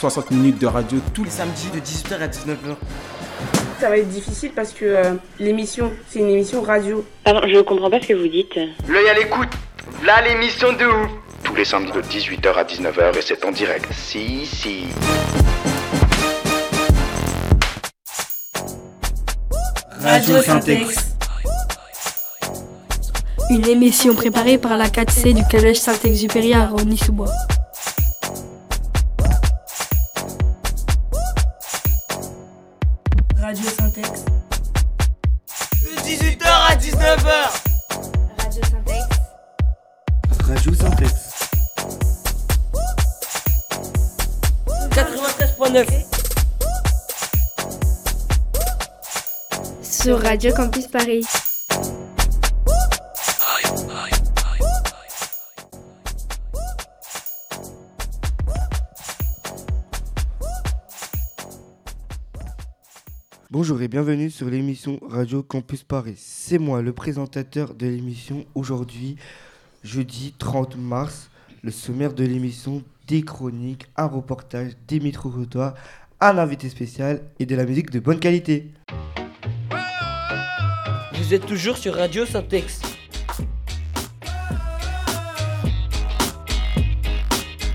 60 minutes de radio tous les samedis de 18h à 19h. Ça va être difficile parce que euh, l'émission, c'est une émission radio. Pardon, je comprends pas ce que vous dites. L'œil à l'écoute. Là, l'émission de ouf. tous les samedis de 18h à 19h et c'est en direct. Si, si. Radio Syntex. Une émission préparée par la 4C du Collège Saint-Exupéry à Rony-sous-Bois. Radio Syntex. De 18h à 19h. Radio Syntex. Radio Syntex. 93.9. Sur Radio Campus Paris. Bonjour et bienvenue sur l'émission Radio Campus Paris. C'est moi, le présentateur de l'émission aujourd'hui, jeudi 30 mars. Le sommaire de l'émission, des chroniques, un reportage, des micro-trottoirs, un invité spécial et de la musique de bonne qualité. Vous êtes toujours sur Radio Syntex.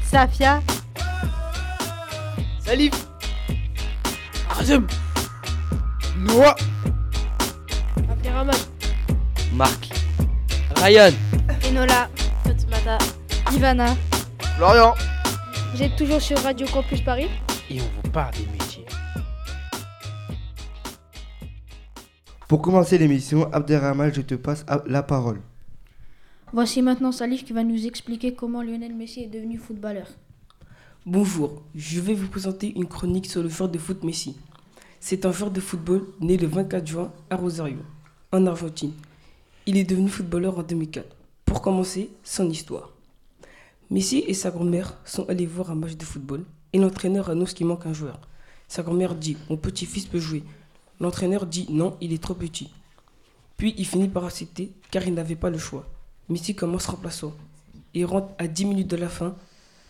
Safia, Salif. Noah. Abderrahman, Marc. Ryan. Enola, Fatimata, Ivana. Florian. Vous êtes toujours sur Radio Campus Paris Et on vous parle des métiers. Pour commencer l'émission, Abderrahman, je te passe la parole. Voici maintenant Salif qui va nous expliquer comment Lionel Messi est devenu footballeur. Bonjour, je vais vous présenter une chronique sur le joueur de foot Messi. C'est un joueur de football né le 24 juin à Rosario, en Argentine. Il est devenu footballeur en 2004. Pour commencer, son histoire. Messi et sa grand-mère sont allés voir un match de football et l'entraîneur annonce qu'il manque un joueur. Sa grand-mère dit Mon petit-fils peut jouer. L'entraîneur dit Non, il est trop petit. Puis il finit par accepter car il n'avait pas le choix. Messi commence remplaçant. Il rentre à 10 minutes de la fin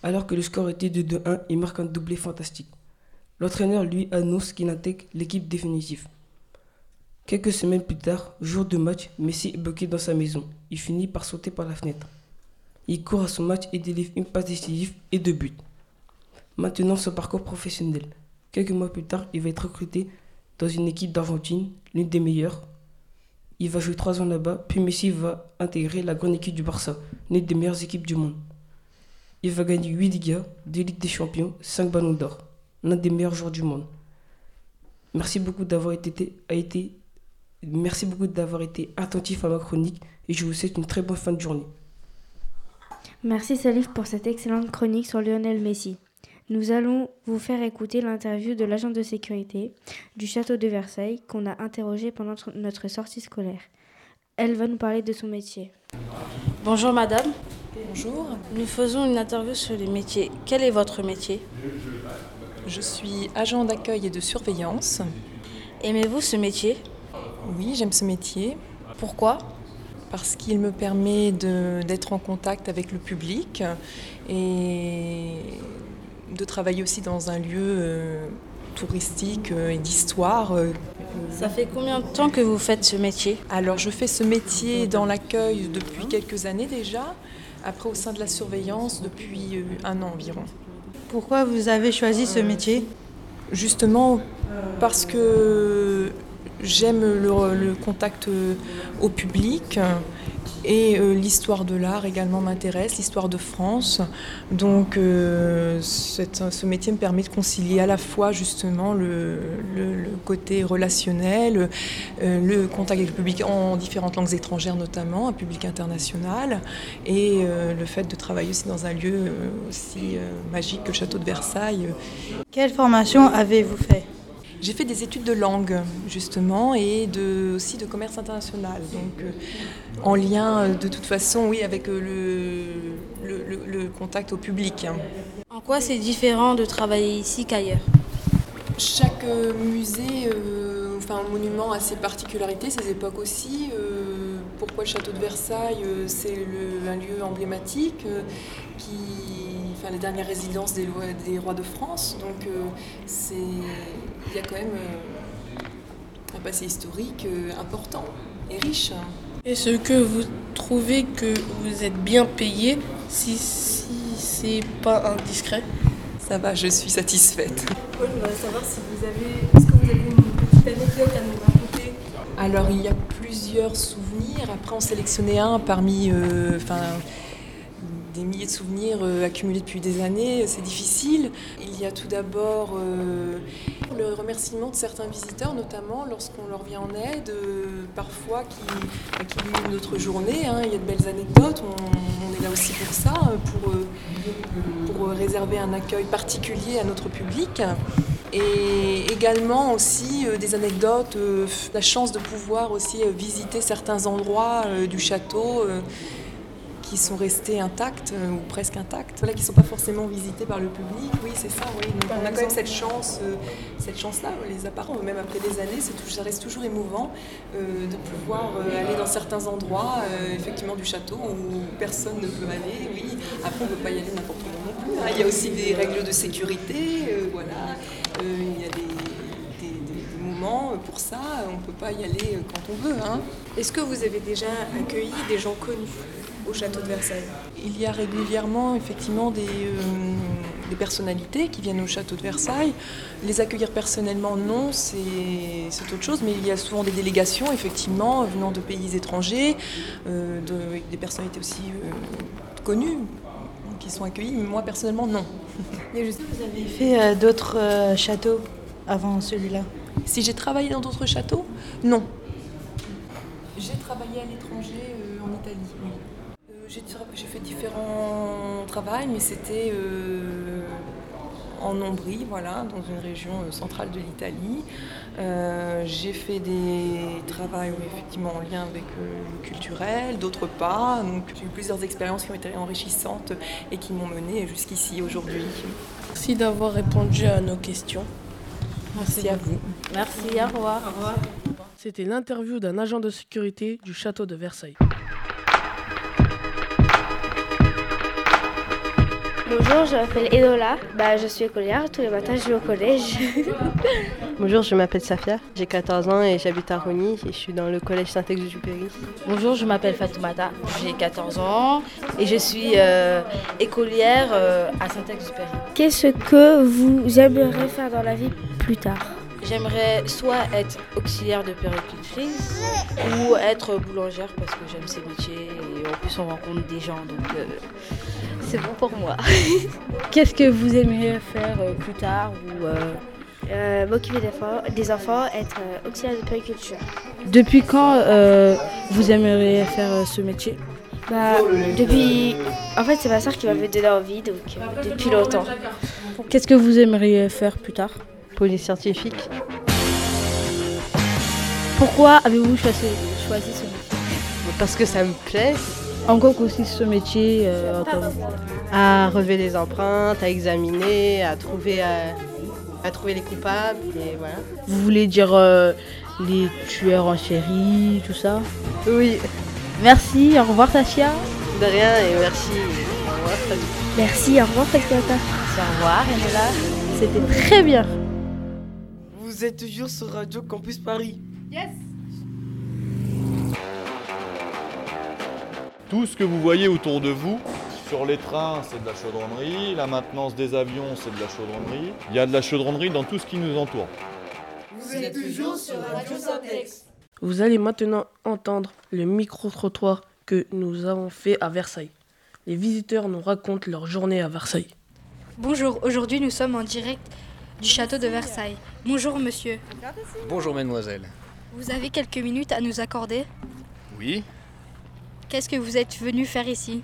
alors que le score était de 2-1 et marque un doublé fantastique. L'entraîneur lui annonce qu'il intègre l'équipe définitive. Quelques semaines plus tard, jour de match, Messi est bloqué dans sa maison. Il finit par sauter par la fenêtre. Il court à son match et délivre une passe décisive et deux buts. Maintenant son parcours professionnel. Quelques mois plus tard, il va être recruté dans une équipe d'Argentine, l'une des meilleures. Il va jouer trois ans là-bas, puis Messi va intégrer la grande équipe du Barça, l'une des meilleures équipes du monde. Il va gagner 8 Ligas, 2 Ligues des Champions, 5 ballons d'or. L'un des meilleurs joueurs du monde. Merci beaucoup d'avoir été, a été, merci beaucoup d'avoir été attentif à ma chronique et je vous souhaite une très bonne fin de journée. Merci Salif pour cette excellente chronique sur Lionel Messi. Nous allons vous faire écouter l'interview de l'agent de sécurité du château de Versailles qu'on a interrogé pendant notre- notre sortie scolaire. Elle va nous parler de son métier. Bonjour madame. Bonjour. Nous faisons une interview sur les métiers. Quel est votre métier? Je suis agent d'accueil et de surveillance. Aimez-vous ce métier? Oui, j'aime ce métier Pourquoi? Parce qu'il me permet d'être en contact avec le public et de travailler aussi dans un lieu euh, touristique euh, et d'histoire. euh. Ça fait combien de temps que vous faites ce métier? Alors je fais ce métier dans l'accueil depuis quelques années déjà, après au sein de la surveillance depuis un an environ. Pourquoi vous avez choisi ce métier? Justement parce que j'aime le, le contact euh, au public Et euh, l'histoire de l'art également m'intéresse, l'histoire de France. Donc euh, ce métier me permet de concilier à la fois justement le, côté relationnel, euh, le contact avec le public en différentes langues étrangères notamment, un public international, et le fait de travailler aussi dans un lieu aussi magique que le château de Versailles. Quelle formation avez-vous fait? J'ai fait des études de langue, justement, et de, aussi de commerce international. Donc, euh, en lien, euh, de toute façon, oui, avec euh, le, le, le- le contact au public. hein. En quoi c'est différent de travailler ici qu'ailleurs? Chaque euh, musée, euh, enfin monument a ses particularités, ses époques aussi. Euh, pourquoi le château de Versailles euh, C'est un lieu emblématique, euh, qui, enfin les dernières résidences des, lois- des rois de France. Donc euh, c'est, il y a quand même euh, un passé historique euh, important et riche. Est-ce que vous trouvez que vous êtes bien payé si, si c'est pas indiscret? Ça va, je suis satisfaite. Moi, je voudrais savoir si vous avez. Est-ce que vous avez une petite anecdote à nous raconter? Alors il y a plusieurs souvenirs. Après, on sélectionnait un parmi euh, enfin, des milliers de souvenirs euh, accumulés depuis des années. C'est difficile. Il y a tout d'abord euh, le remerciement de certains visiteurs, notamment lorsqu'on leur vient en aide, euh, parfois qui, qui vivent une autre journée. hein. Il y a de belles anecdotes. On, est là aussi pour ça, pour, pour réserver un accueil particulier à notre public. Et également aussi des anecdotes, la chance de pouvoir aussi visiter certains endroits du château qui sont restés intacts euh, ou presque intacts, voilà, qui ne sont pas forcément visités par le public. Oui, c'est ça, oui. Donc, on a quand même cette chance, euh, cette chance-là, les apparents, même après des années, tout- ça reste toujours émouvant euh, de pouvoir euh, aller dans certains endroits, effectivement, du château où personne ne peut aller. Oui, après, on ne peut pas y aller n'importe où non plus. hein. Il y a aussi des règles de sécurité, voilà. Il y a des moments pour ça, on ne peut pas y aller quand on veut. hein. Est-ce que vous avez déjà accueilli des gens connus? Au château de Versailles Il y a régulièrement effectivement des, euh, des personnalités qui viennent au château de Versailles. Les accueillir personnellement, non, c'est autre chose, mais il y a souvent des délégations, effectivement, venant de pays étrangers, euh, de- des personnalités aussi euh, connues qui sont accueillies, mais moi personnellement, non. Vous avez fait euh, d'autres châteaux avant celui-là? Si j'ai travaillé dans d'autres châteaux? Non. J'ai travaillé à l'étranger euh, en Italie, oui. J'ai fait différents travaux, mais c'était euh, en Ombrie, voilà, dans une région euh, centrale de l'Italie. Euh, j'ai fait des travaux effectivement en lien avec euh, le culturel, d'autres pas. Donc j'ai eu plusieurs expériences qui ont été enrichissantes et qui m'ont menée jusqu'ici aujourd'hui. Merci d'avoir répondu à nos questions. Merci à vous. Merci, au revoir. Au revoir. C'était l'interview d'un agent de sécurité du château de Versailles. Bonjour, je m'appelle Edola. Bah, je suis écolière. Tous les matins, je vais au collège. Bonjour, je m'appelle Safia, j'ai 14 ans et j'habite à Rony et je suis dans le collège Saint-Exupéry. Bonjour, je m'appelle Fatoumata, j'ai 14 ans et je suis euh, écolière euh, à Saint-Exupéry. Qu'est-ce que vous aimeriez faire dans la vie plus tard? J'aimerais soit être auxiliaire de péricultrice ou être boulangère parce que j'aime ces métiers et en plus on rencontre des gens donc euh, c'est bon pour moi. Qu'est-ce que vous aimeriez faire euh, plus tard ou euh, Euh, M'occuper des enfants, des enfants, être euh, auxiliaire de périculture. Depuis quand euh, vous aimeriez faire euh, ce métier? Bah, depuis. En fait, c'est ma soeur qui m'avait donné envie, donc euh, depuis longtemps. Qu'est-ce que vous aimeriez faire plus tard? Police scientifique. Pourquoi avez-vous choisi, choisi ce métier? Parce que ça me plaît. En quoi consiste ce métier euh, À relever des empreintes, à examiner, à trouver, à, à trouver les coupables et voilà. Vous voulez dire euh, les tueurs en série, tout ça? Oui. Merci, au revoir Tachia. De rien et merci. Au revoir. Merci, au revoir. Merci, au revoir Enola. C'était très bien. Vous êtes toujours sur Radio Campus Paris. Yes Tout ce que vous voyez autour de vous, sur les trains, c'est de la chaudronnerie, la maintenance des avions, c'est de la chaudronnerie. Il y a de la chaudronnerie dans tout ce qui nous entoure. Vous êtes toujours sur Radio Syntex. Vous allez maintenant entendre le micro-trottoir que nous avons fait à Versailles. Les visiteurs nous racontent leur journée à Versailles. Bonjour, aujourd'hui nous sommes en direct du château de Versailles. Bonjour monsieur. Bonjour mademoiselle. Vous avez quelques minutes à nous accorder? Oui, Qu'est-ce que vous êtes venu faire ici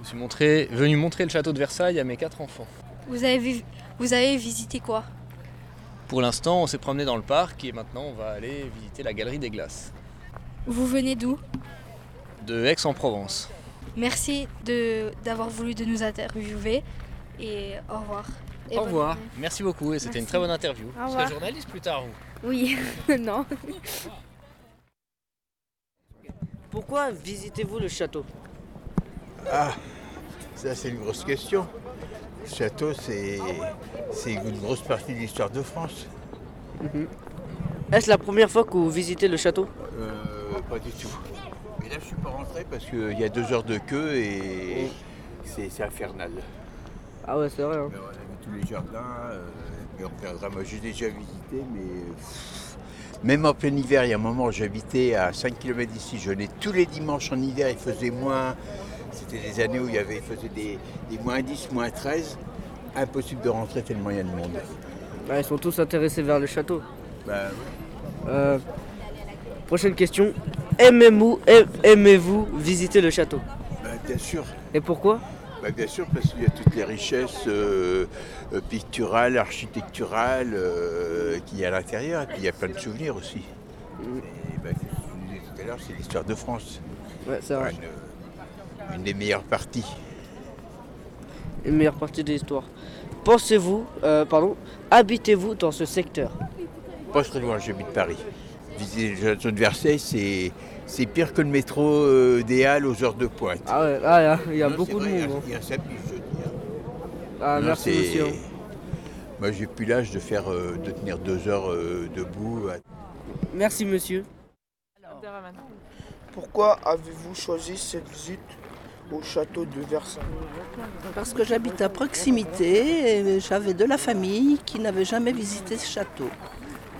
je suis montré- venu montrer le château de Versailles à mes quatre enfants. vous avez, vu- vous avez visité quoi Pour l'instant, on s'est promené dans le parc et maintenant on va aller visiter la galerie des glaces Vous venez d'où de Aix-en-Provence. Merci d'avoir voulu de nous interviewer et au revoir. Et Au revoir. Merci beaucoup et c'était une très bonne interview. Vous serez journaliste plus tard, vous Oui, non. Pourquoi visitez-vous le château Ah, ça c'est une grosse question. Le château, c'est c'est une grosse partie de l'histoire de France. Mhm. Est-ce la première fois que vous visitez le château Euh, pas du tout. Mais là, je suis pas rentré parce qu'il y a deux heures de queue et c'est c'est infernal. Ah ouais, c'est vrai. hein. Mais on a vu tous les jardins, euh, mais on reviendra. Moi, j'ai déjà visité, mais pff, même en plein hiver, il y a un moment, j'habitais à 5 km d'ici. Je venais tous les dimanches en hiver, il faisait moins. C'était des années où il, y avait, il faisait des, des moins 10, moins 13. Impossible de rentrer tellement il y a de monde. Ah, ils sont tous intéressés vers le château. Bah, Euh, prochaine question. Aimez-vous aimez-vous visiter le château? Bah, bien sûr. Et pourquoi? Bah, bien sûr, parce qu'il y a toutes les richesses euh, euh, picturales, architecturales euh, qu'il y a à l'intérieur. Et puis il y a plein de souvenirs aussi. Et, bah, comme je disais tout à l'heure, c'est l'histoire de France. Ouais, c'est vrai. Une, une des meilleures parties. Une meilleure partie de l'histoire. Pensez-vous, euh, pardon, habitez-vous dans ce secteur? Pas très loin, j'habite Paris. Visiter le château de Versailles, c'est, c'est pire que le métro euh, des Halles aux heures de pointe. Ah ouais, ah, il y a- il y a Non, beaucoup de monde. Il y a, dis, hein. Ah, Non, merci monsieur. Moi, j'ai plus l'âge de faire, euh, de tenir deux heures euh, debout. Merci monsieur. Pourquoi avez-vous choisi cette visite au château de Versailles? Parce que j'habite à proximité et j'avais de la famille qui n'avait jamais visité ce château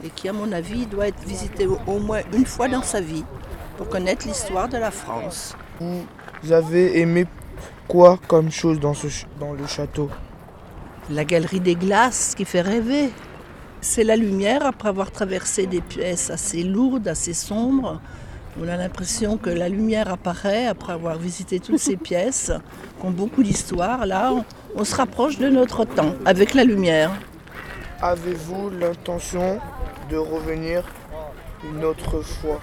et qui, à mon avis, doit être visité au moins une fois dans sa vie pour connaître l'histoire de la France. Vous avez aimé quoi comme chose dans, ce dans le château? La galerie des glaces qui fait rêver. C'est la lumière après avoir traversé des pièces assez lourdes, assez sombres. On a l'impression que la lumière apparaît après avoir visité toutes ces pièces qui ont beaucoup d'histoire. Là, on, on se rapproche de notre temps avec la lumière. Avez-vous l'intention de revenir une autre fois?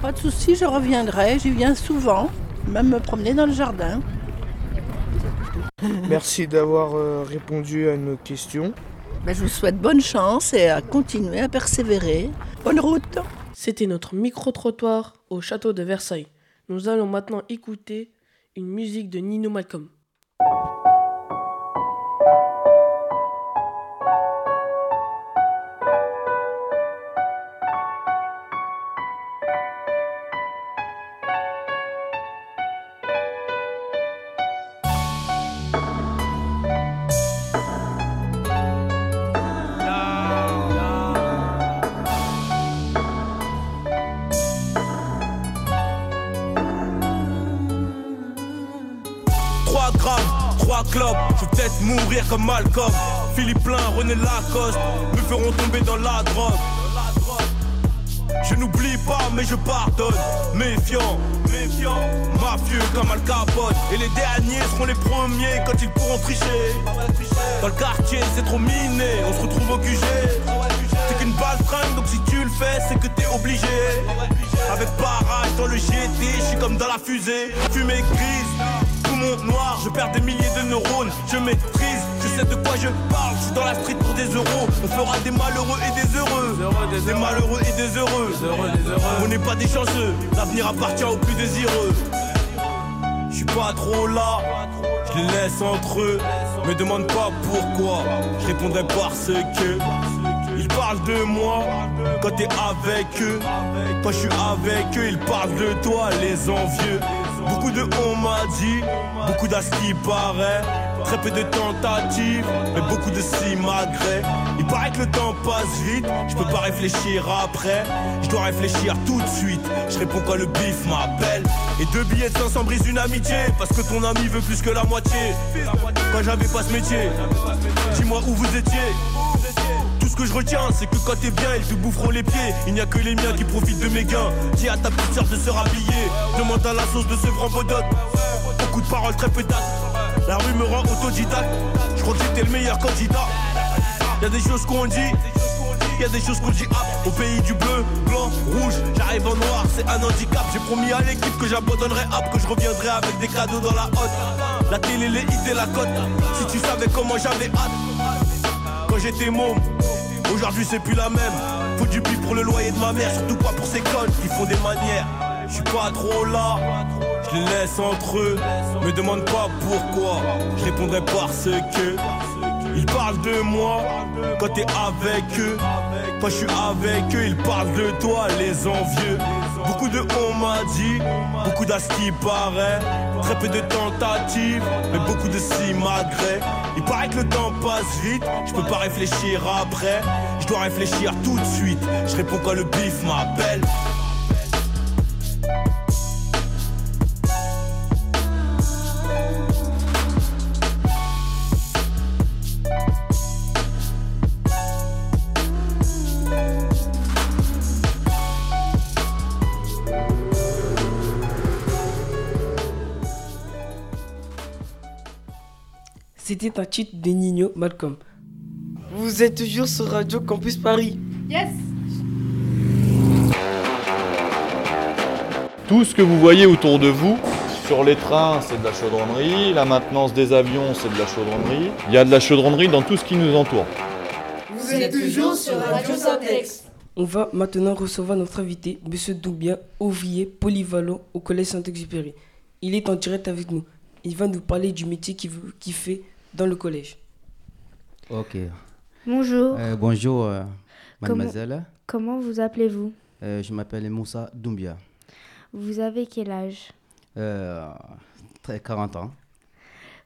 Pas de souci, je reviendrai. J'y viens souvent, même me promener dans le jardin. Merci d'avoir euh, répondu à nos questions. Ben, je vous souhaite bonne chance et à continuer à persévérer. Bonne route. C'était notre micro-trottoir au château de Versailles. Nous allons maintenant écouter une musique de Nino Malcolm. Comme Malcolm. Philippe Plein, René Lacoste me feront tomber dans la drogue. Je n'oublie pas, mais je pardonne. Méfiant, méfiant, mafieux comme Al Capone. Et les derniers seront les premiers quand ils pourront tricher. Dans le quartier, c'est trop miné, on se retrouve au QG. C'est qu'une balle fringue, donc si tu le fais, c'est que t'es obligé. Avec barrage dans le GT, je suis comme dans la fusée. Fumée grise, tout monde noir, je perds des milliers de neurones. Je je sais de quoi je parle. Je suis dans la street pour des euros. On fera des malheureux et des heureux. Des malheureux et des heureux. On n'est pas des chanceux, l'avenir appartient aux plus désireux. Je suis pas trop là, je les laisse entre eux. Me demande pas pourquoi, je répondrai parce que. Ils parlent de moi quand t'es avec eux. Quand je suis avec eux, ils parlent de toi, les envieux. Beaucoup de on m'a dit, beaucoup d'as qui paraît. Très peu de tentatives, mais beaucoup de simagrées. Il paraît que le temps passe vite, je peux pas réfléchir après. Je dois réfléchir tout de suite. Je réponds quand le bif m'appelle. Et deux billets de 500 brisent une amitié, parce que ton ami veut plus que la moitié. Quand j'avais pas ce métier, dis-moi où vous étiez. Tout ce que je retiens, c'est que quand t'es bien, ils te boufferont les pieds. Il n'y a que les miens qui profitent de mes gains. Dis à ta petite sœur de se rhabiller. Demande à la sauce de ce grand. Beaucoup de paroles, très peu. La rue me rend autodidacte. Je crois que j'étais le meilleur candidat. Y a des choses qu'on dit. Y a des choses qu'on dit hop, au pays du bleu, blanc, rouge, j'arrive en noir, c'est un handicap. J'ai promis à l'équipe que j'abandonnerai hop, que je reviendrai avec des cadeaux dans la hotte. La télé, les hits et la cote. Si tu savais comment j'avais hâte quand j'étais môme. Aujourd'hui c'est plus la même. Faut du pli pour le loyer de ma mère, surtout pas pour ces connes qui font des manières. Je suis pas trop là, je les laisse entre eux. Me demande pas je répondrai parce que ils parlent de moi quand t'es avec eux. Quand je suis avec eux, ils parlent de toi, les envieux. Beaucoup de on m'a dit, beaucoup d'as qui paraît. Très peu de tentatives, mais beaucoup de simagrées. Il paraît que le temps passe vite, je peux pas réfléchir après. Je dois réfléchir tout de suite. Je réponds quand le bif m'appelle. C'était un titre de Nino Malcolm. Vous êtes toujours sur Radio Campus Paris. Yes Tout ce que vous voyez autour de vous, sur les trains, c'est de la chaudronnerie. La maintenance des avions, c'est de la chaudronnerie. Il y a de la chaudronnerie dans tout ce qui nous entoure. Vous êtes toujours sur Radio Syntex. On va maintenant recevoir notre invité, M. Doumbia, ouvrier polyvalent au Collège Saint-Exupéry. Il est en direct avec nous. Il va nous parler du métier qu'il fait dans le collège. Ok. Bonjour. Euh, bonjour, euh, Comment- mademoiselle. Comment vous appelez-vous? Euh, je m'appelle Moussa Doumbia. Vous avez quel âge? Euh, très- 40 ans.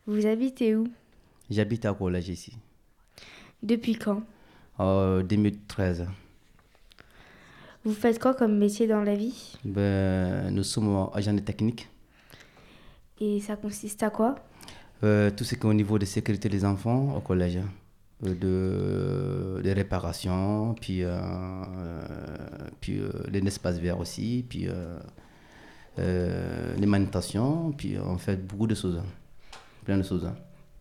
Vous habitez où? J'habite à collège ici. Depuis quand? En 2013. Vous faites quoi comme métier dans la vie? Ben, nous sommes agents de technique. Et ça consiste à quoi? Euh, tout ce qui est au niveau de sécurité des enfants au collège. hein. Euh, de, des réparations, puis, euh, euh, puis euh, les espaces verts aussi, puis euh, euh, les manutations, puis on fait beaucoup de choses. hein. Plein de choses. hein.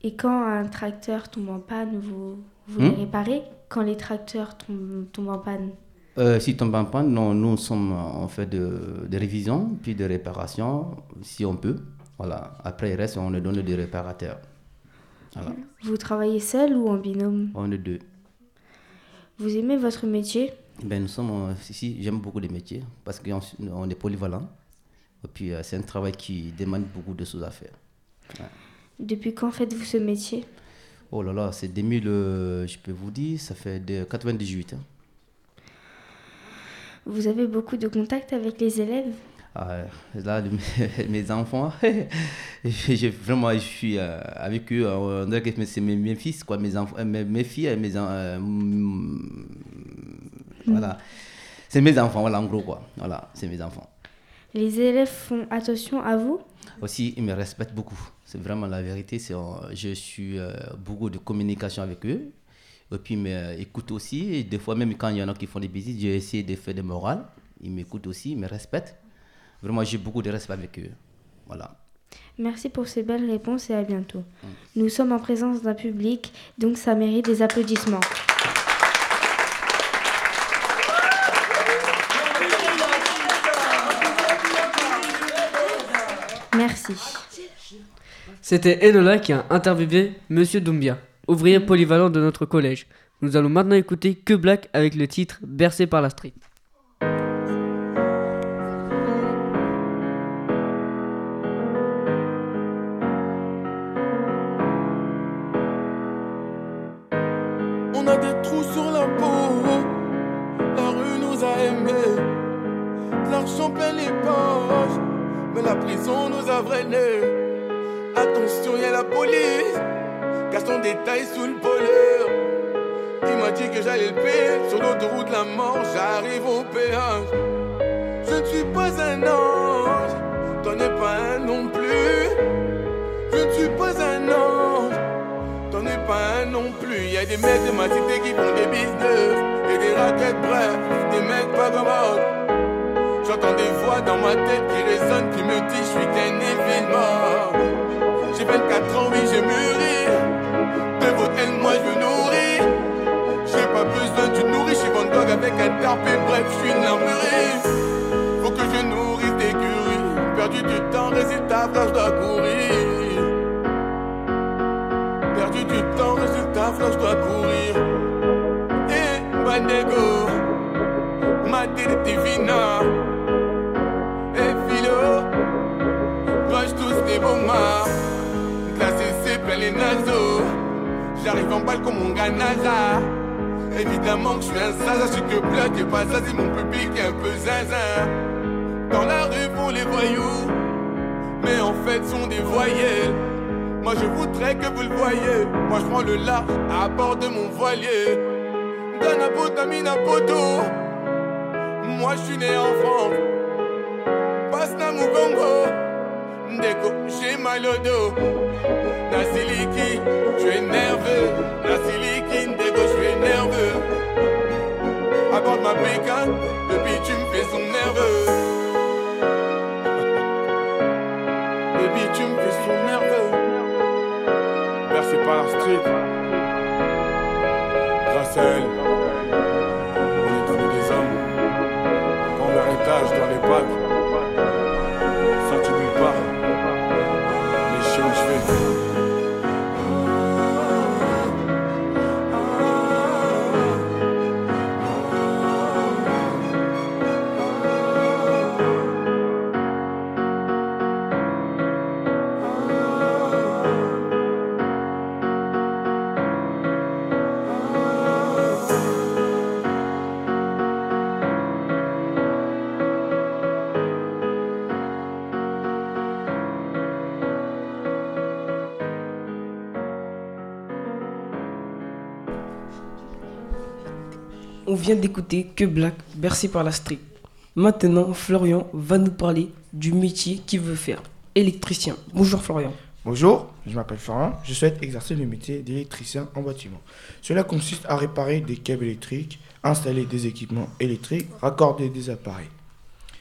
Et quand un tracteur tombe en panne, vous, vous Hmm? les réparez? Quand les tracteurs tombent, tombent en panne? Euh, si tombe en panne, non, nous sommes en fait de, de révision, puis de réparation, si on peut. Voilà. Après, il reste, on le donne des réparateurs. Voilà. Vous travaillez seul ou en binôme? On est deux. Vous aimez votre métier? Ben, nous sommes, euh, si, j'aime beaucoup les métiers parce qu'on on est polyvalent. Et puis, euh, c'est un travail qui demande beaucoup de choses à faire. Ouais. Depuis quand faites-vous ce métier? Oh là là, c'est 2000, euh, je peux vous dire, ça fait de 98. hein. Vous avez beaucoup de contacts avec les élèves? Ah, là, mes enfants, j'ai vraiment, je suis euh, avec eux, on dirait que c'est mes, mes fils, quoi, mes, enfants, euh, mes, mes filles et mes euh, mm, Voilà. C'est mes enfants, voilà, en gros, quoi. Voilà, c'est mes enfants. Les élèves font attention à vous? Aussi, ils me respectent beaucoup. C'est vraiment la vérité. C'est, euh, je suis euh, beaucoup de communication avec eux. Et puis, ils m'écoutent aussi. Et des fois, même quand il y en a qui font des bêtises, j'ai essayé de faire des morales. Ils m'écoutent aussi, ils me respectent. Vraiment, j'ai beaucoup de respect avec eux. Voilà. Merci pour ces belles réponses et à bientôt. Nous sommes en présence d'un public, donc ça mérite des applaudissements. Merci. C'était Enola qui a interviewé Monsieur Doumbia, ouvrier polyvalent de notre collège. Nous allons maintenant écouter Que Black avec le titre Bercé par la street. Frère, je dois courir. Eh, Bandego, ma divina. Eh, philo, dois-je tous des marres. Glacé, c'est plein les naseaux. J'arrive en balle comme mon ganaza. Évidemment que je suis un zaza, je suis que bloc et pas c'est mon public est un peu zinzin. Dans la rue pour les voyous, mais en fait sont des voyelles. Moi je voudrais que vous le voyez. Moi je prends le large à bord de mon voilier. Poto. Moi je suis né en France. Pasna Mugongo. Ndeko, j'ai mal au dos. Nasiliki, je suis nerveux. Nasiliki, Ndeko, je suis nerveux. Apporte ma bécane, le bitume fait son nerveux. Par la street. Grâce à elle, vient d'écouter Que Black, bercé par la street. Maintenant, Florian va nous parler du métier qu'il veut faire. Électricien. Bonjour Florian. Bonjour, je m'appelle Florian. Je souhaite exercer le métier d'électricien en bâtiment. Cela consiste à réparer des câbles électriques, installer des équipements électriques, raccorder des appareils.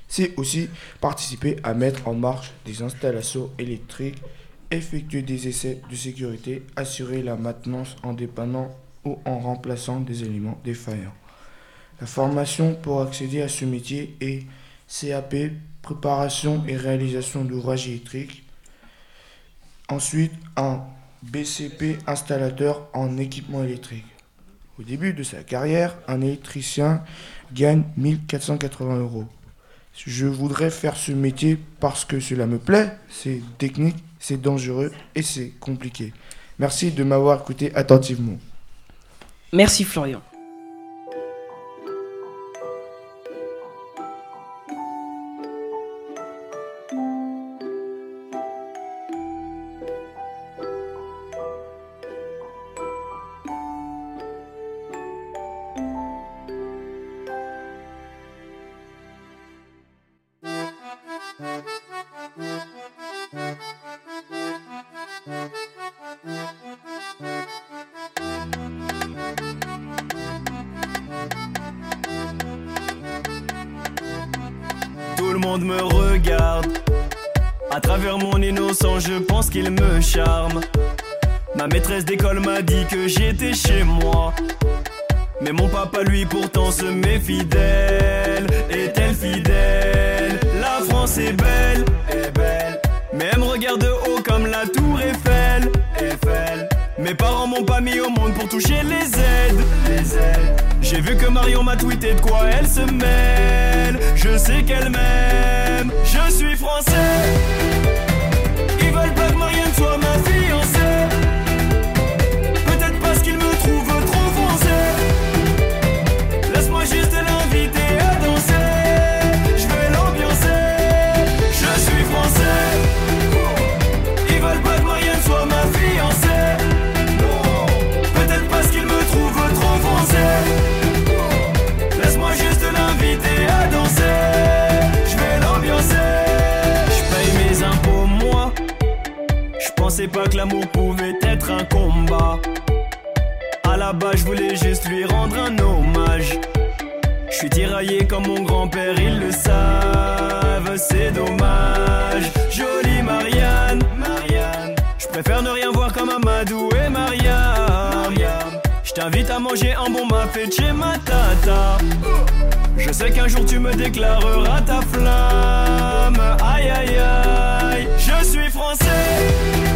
C'est aussi participer à mettre en marche des installations électriques, effectuer des essais de sécurité, assurer la maintenance en dépannant ou en remplaçant des éléments défaillants. La formation pour accéder à ce métier est CAP, préparation et réalisation d'ouvrages électriques. Ensuite, un BCP installateur en équipement électrique. Au début de sa carrière, un électricien gagne 1480 euros. Je voudrais faire ce métier parce que cela me plaît, c'est technique, c'est dangereux et c'est compliqué. Merci de m'avoir écouté attentivement. Merci Florian. Haut comme la tour Eiffel, Eiffel. Mes parents m'ont pas mis au monde pour toucher les aides. J'ai vu que Marion m'a tweeté de quoi elle se mêle. Je sais qu'elle m'aime, je suis français. Ils veulent pas que Marianne soit ma fiancée. L'amour pouvait être un combat. À la base, je voulais juste lui rendre un hommage. Je suis tiraillé comme mon grand-père, ils le savent, c'est dommage. Jolie Marianne, Marianne. Je préfère ne rien voir comme Amadou et Mariam. Je t'invite à manger un bon chez ma tata. Je sais qu'un jour tu me déclareras ta flamme. Aïe aïe aïe, je suis français.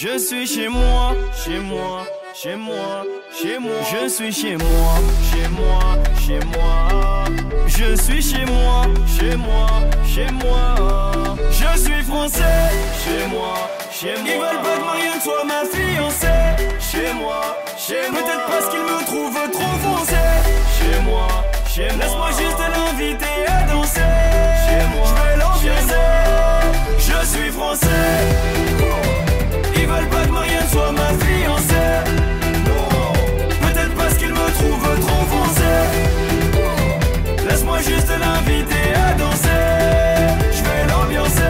Je suis chez moi, chez moi, chez moi, chez moi. Je suis chez moi, chez moi, chez moi. Je suis chez moi, chez moi, chez moi. Je suis français, chez moi, chez moi. Ils veulent pas que Marianne soit ma fiancée. Chez moi, chez moi. Peut-être parce qu'ils me trouvent trop foncé. Chez moi, chez moi. Laisse-moi juste l'inviter à danser. Chez moi, je vais l'ambiancer. Je suis français. Veulent pas que Marianne soit ma fiancée. Non. Peut-être parce qu'ils me trouvent trop foncé. Laisse-moi juste l'inviter à danser. Je vais l'ambiancer.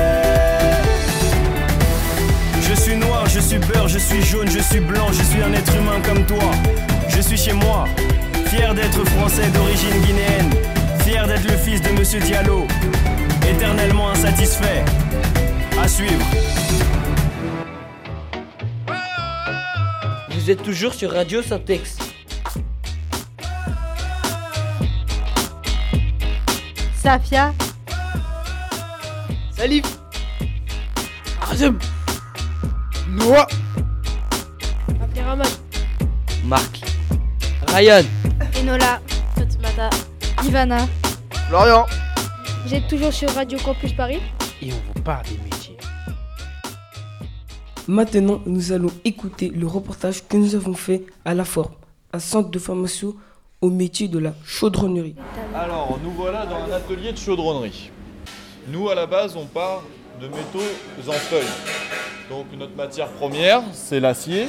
Je suis noir, je suis beurre, je suis jaune, je suis blanc, je suis un être humain comme toi. Je suis chez moi, fier d'être français d'origine guinéenne, fier d'être le fils de Monsieur Diallo, éternellement insatisfait. À suivre. Vous êtes toujours sur Radio Syntex. Safia. Salif. Azem. Noah. Abderrahman. Marc. Ryan. Enola. Fatmata. Ivana. Florian. Vous êtes toujours sur Radio Campus Paris Et on vous parle des. Maintenant, nous allons écouter le reportage que nous avons fait à la forme, un centre de formation au métier de la chaudronnerie. Alors, nous voilà dans un atelier de chaudronnerie. Nous, à la base, on part de métaux en feuilles. Donc, notre matière première, c'est l'acier.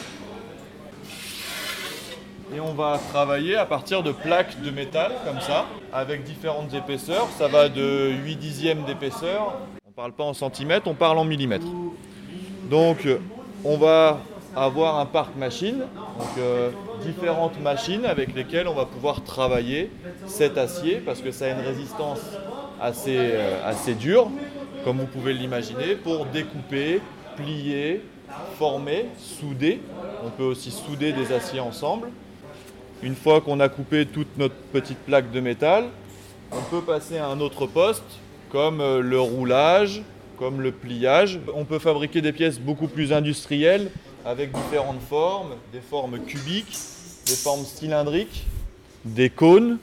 Et on va travailler à partir de plaques de métal, comme ça, avec différentes épaisseurs. Ça va de 8 dixièmes d'épaisseur. On ne parle pas en centimètres, on parle en millimètres. Donc, on va avoir un parc machine, euh, différentes machines avec lesquelles on va pouvoir travailler cet acier parce que ça a une résistance assez, euh, assez dure, comme vous pouvez l'imaginer, pour découper, plier, former, souder. On peut aussi souder des aciers ensemble. Une fois qu'on a coupé toute notre petite plaque de métal, on peut passer à un autre poste, comme euh, le roulage, comme le pliage. On peut fabriquer des pièces beaucoup plus industrielles, avec différentes formes, des formes cubiques, des formes cylindriques, des cônes.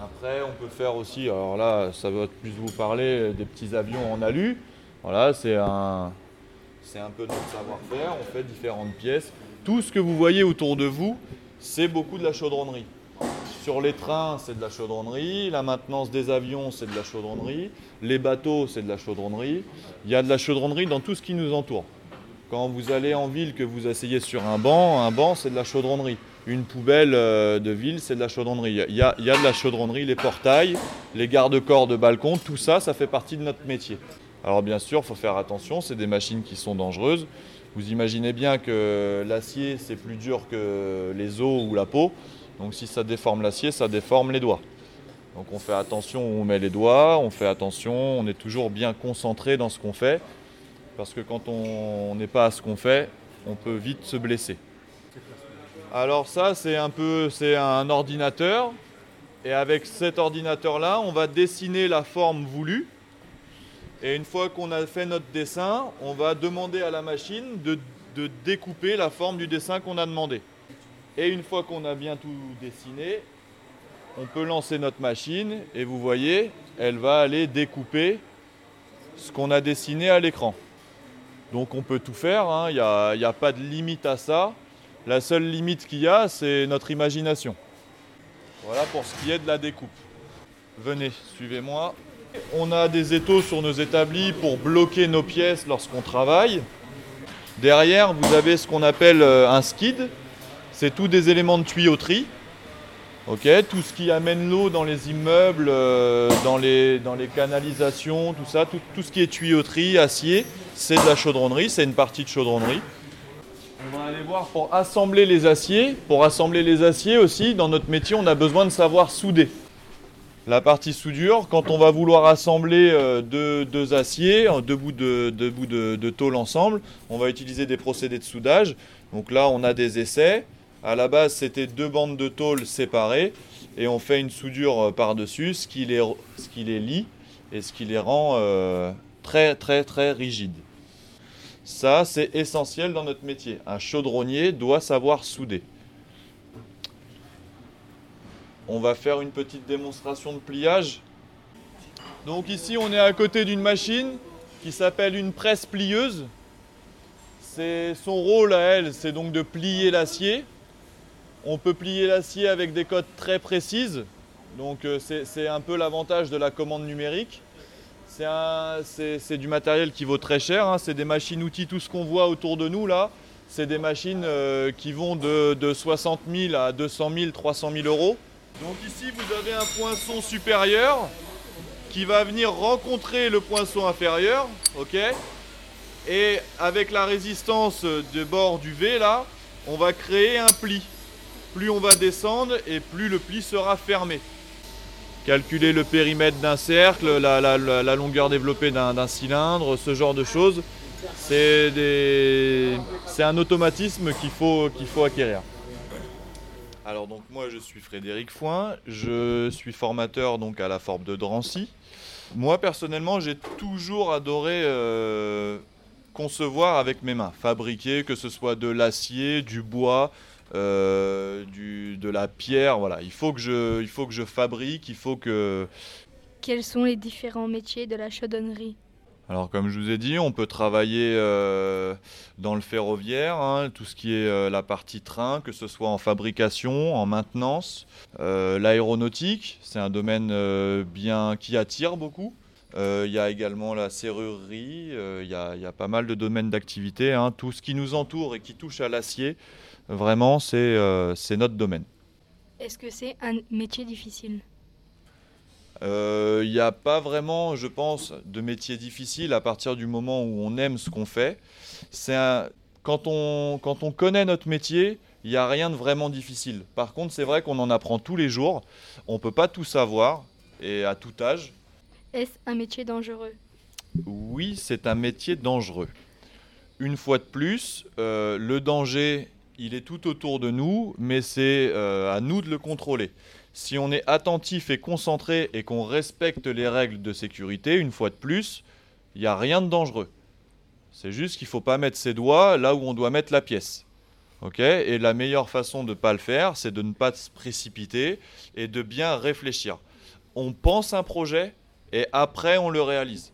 Après, on peut faire aussi, alors là, ça va plus vous parler, des petits avions en alu. Voilà, c'est un, c'est un peu notre savoir-faire. On fait différentes pièces. Tout ce que vous voyez autour de vous, c'est beaucoup de la chaudronnerie. Sur les trains, c'est de la chaudronnerie. La maintenance des avions, c'est de la chaudronnerie. Les bateaux, c'est de la chaudronnerie. Il y a de la chaudronnerie dans tout ce qui nous entoure. Quand vous allez en ville, que vous asseyez sur un banc, un banc, c'est de la chaudronnerie. Une poubelle euh, de ville, c'est de la chaudronnerie. Il y, a, il y a de la chaudronnerie, les portails, les garde-corps de balcon, tout ça, ça fait partie de notre métier. Alors bien sûr, il faut faire attention, c'est des machines qui sont dangereuses. Vous imaginez bien que l'acier, c'est plus dur que les os ou la peau. Donc si ça déforme l'acier, ça déforme les doigts. Donc on fait attention où on met les doigts, on fait attention, on est toujours bien concentré dans ce qu'on fait. Parce que quand on n'est pas à ce qu'on fait, on peut vite se blesser. Alors ça, c'est un peu, c'est un ordinateur. Et avec cet ordinateur-là, on va dessiner la forme voulue. Et une fois qu'on a fait notre dessin, on va demander à la machine de, de découper la forme du dessin qu'on a demandé. Et une fois qu'on a bien tout dessiné, on peut lancer notre machine et vous voyez, elle va aller découper ce qu'on a dessiné à l'écran. Donc on peut tout faire, hein. il n'y a, a pas de limite à ça. La seule limite qu'il y a, c'est notre imagination. Voilà pour ce qui est de la découpe. Venez, suivez-moi. On a des étaux sur nos établis pour bloquer nos pièces lorsqu'on travaille. Derrière, vous avez ce qu'on appelle euh, un skid. C'est tous des éléments de tuyauterie. Ok, tout ce qui amène l'eau dans les immeubles, euh, dans, les, dans les canalisations, tout ça, tout, tout ce qui est tuyauterie, acier, c'est de la chaudronnerie, c'est une partie de chaudronnerie. On va aller voir pour assembler les aciers. Pour assembler les aciers aussi, dans notre métier, on a besoin de savoir souder. La partie soudure, quand on va vouloir assembler euh, deux, deux aciers, deux bouts, de, deux bouts de, de tôle ensemble, on va utiliser des procédés de soudage. Donc là, on a des essais. À la base, c'était deux bandes de tôle séparées et on fait une soudure euh, par-dessus, ce qui les, ce lie et ce qui les rend euh, très très très rigides. Ça, c'est essentiel dans notre métier. Un chaudronnier doit savoir souder. On va faire une petite démonstration de pliage. Donc ici, on est à côté d'une machine qui s'appelle une presse plieuse. C'est son rôle à elle, c'est donc de plier l'acier. On peut plier l'acier avec des codes très précises. Donc euh, c'est un peu l'avantage de la commande numérique. C'est du matériel qui vaut très cher. hein. C'est des machines-outils, tout ce qu'on voit autour de nous là. C'est des machines euh, qui vont de, de 60 000 à 200 000, 300 000 euros. Donc ici, vous avez un poinçon supérieur qui va venir rencontrer le poinçon inférieur. et avec la résistance de bord du V là, on va créer un pli. Plus on va descendre et plus le pli sera fermé. Calculer le périmètre d'un cercle, la, longueur développée d'un cylindre, ce genre de choses, c'est un automatisme qu'il faut, acquérir. Alors donc moi je suis Frédéric Foin, je suis formateur donc à la Forbe de Drancy. Moi personnellement j'ai toujours adoré euh, concevoir avec mes mains, fabriquer que ce soit de l'acier, du bois, du, de la pierre, voilà. Il faut, que je, il faut que je fabrique, il faut que... Quels sont les différents métiers de la chaudonnerie Alors comme je vous ai dit, on peut travailler euh, dans le ferroviaire, hein, tout ce qui est euh, la partie train, que ce soit en fabrication, en maintenance. Euh, L'aéronautique, c'est un domaine euh, bien qui attire beaucoup. Euh, Il y a également la serrurerie, euh, il y, a, il y a pas mal de domaines d'activité. hein. Tout ce qui nous entoure et qui touche à l'acier, vraiment, c'est euh, c'est notre domaine. Est-ce que c'est un métier difficile? Euh, Il n'y a pas vraiment, je pense, de métier difficile à partir du moment où on aime ce qu'on fait. Un- quand, on, quand on connaît notre métier, il n'y a rien de vraiment difficile. Par contre, c'est vrai qu'on en apprend tous les jours. On ne peut pas tout savoir, et à tout âge. Est-ce un métier dangereux? Oui, c'est un métier dangereux. Une fois de plus, euh, le danger, il est tout autour de nous, mais c'est euh, à nous de le contrôler. Si on est attentif et concentré et qu'on respecte les règles de sécurité, une fois de plus, il n'y a rien de dangereux. C'est juste qu'il ne faut pas mettre ses doigts là où on doit mettre la pièce. Ok? Et la meilleure façon de ne pas le faire, c'est de ne pas se précipiter et de bien réfléchir. On pense un projet et après on le réalise.